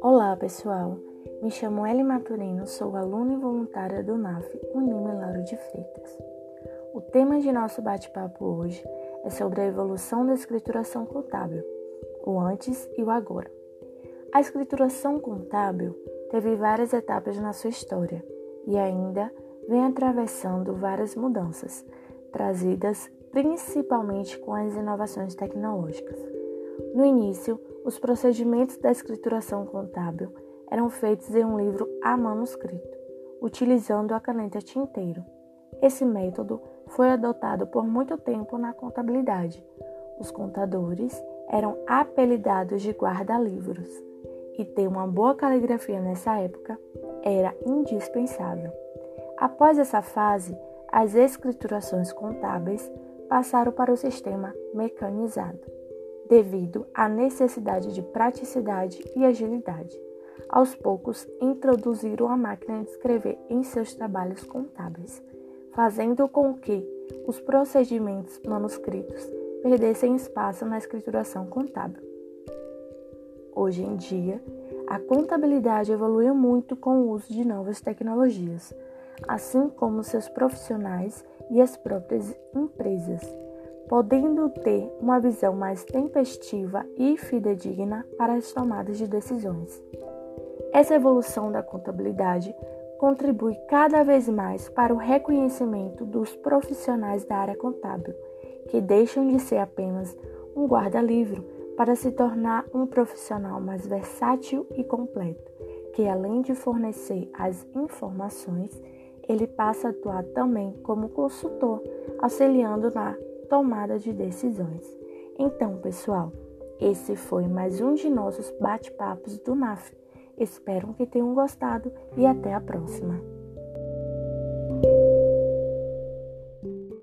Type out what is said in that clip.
Olá, pessoal. Me chamo Eli Maturino, sou aluna e voluntária do NAF Unime Lauro de Freitas. O tema de nosso bate-papo hoje é sobre a evolução da escrituração contábil, o antes e o agora. A escrituração contábil teve várias etapas na sua história e ainda vem atravessando várias mudanças, trazidas principalmente com as inovações tecnológicas. No início, os procedimentos da escrituração contábil eram feitos em um livro a manuscrito, utilizando a caneta tinteiro. Esse método foi adotado por muito tempo na contabilidade. Os contadores eram apelidados de guarda-livros, e ter uma boa caligrafia nessa época era indispensável. Após essa fase, as escriturações contábeis passaram para o sistema mecanizado, devido à necessidade de praticidade e agilidade. Aos poucos, introduziram a máquina de escrever em seus trabalhos contábeis, fazendo com que os procedimentos manuscritos perdessem espaço na escrituração contábil. Hoje em dia, a contabilidade evoluiu muito com o uso de novas tecnologias, assim como seus profissionais e as próprias empresas, podendo ter uma visão mais tempestiva e fidedigna para as tomadas de decisões. Essa evolução da contabilidade contribui cada vez mais para o reconhecimento dos profissionais da área contábil, que deixam de ser apenas um guarda-livro para se tornar um profissional mais versátil e completo, que além de fornecer as informações, ele passa a atuar também como consultor, auxiliando na tomada de decisões. Então, pessoal, esse foi mais um de nossos bate-papos do NAF. Espero que tenham gostado e até a próxima.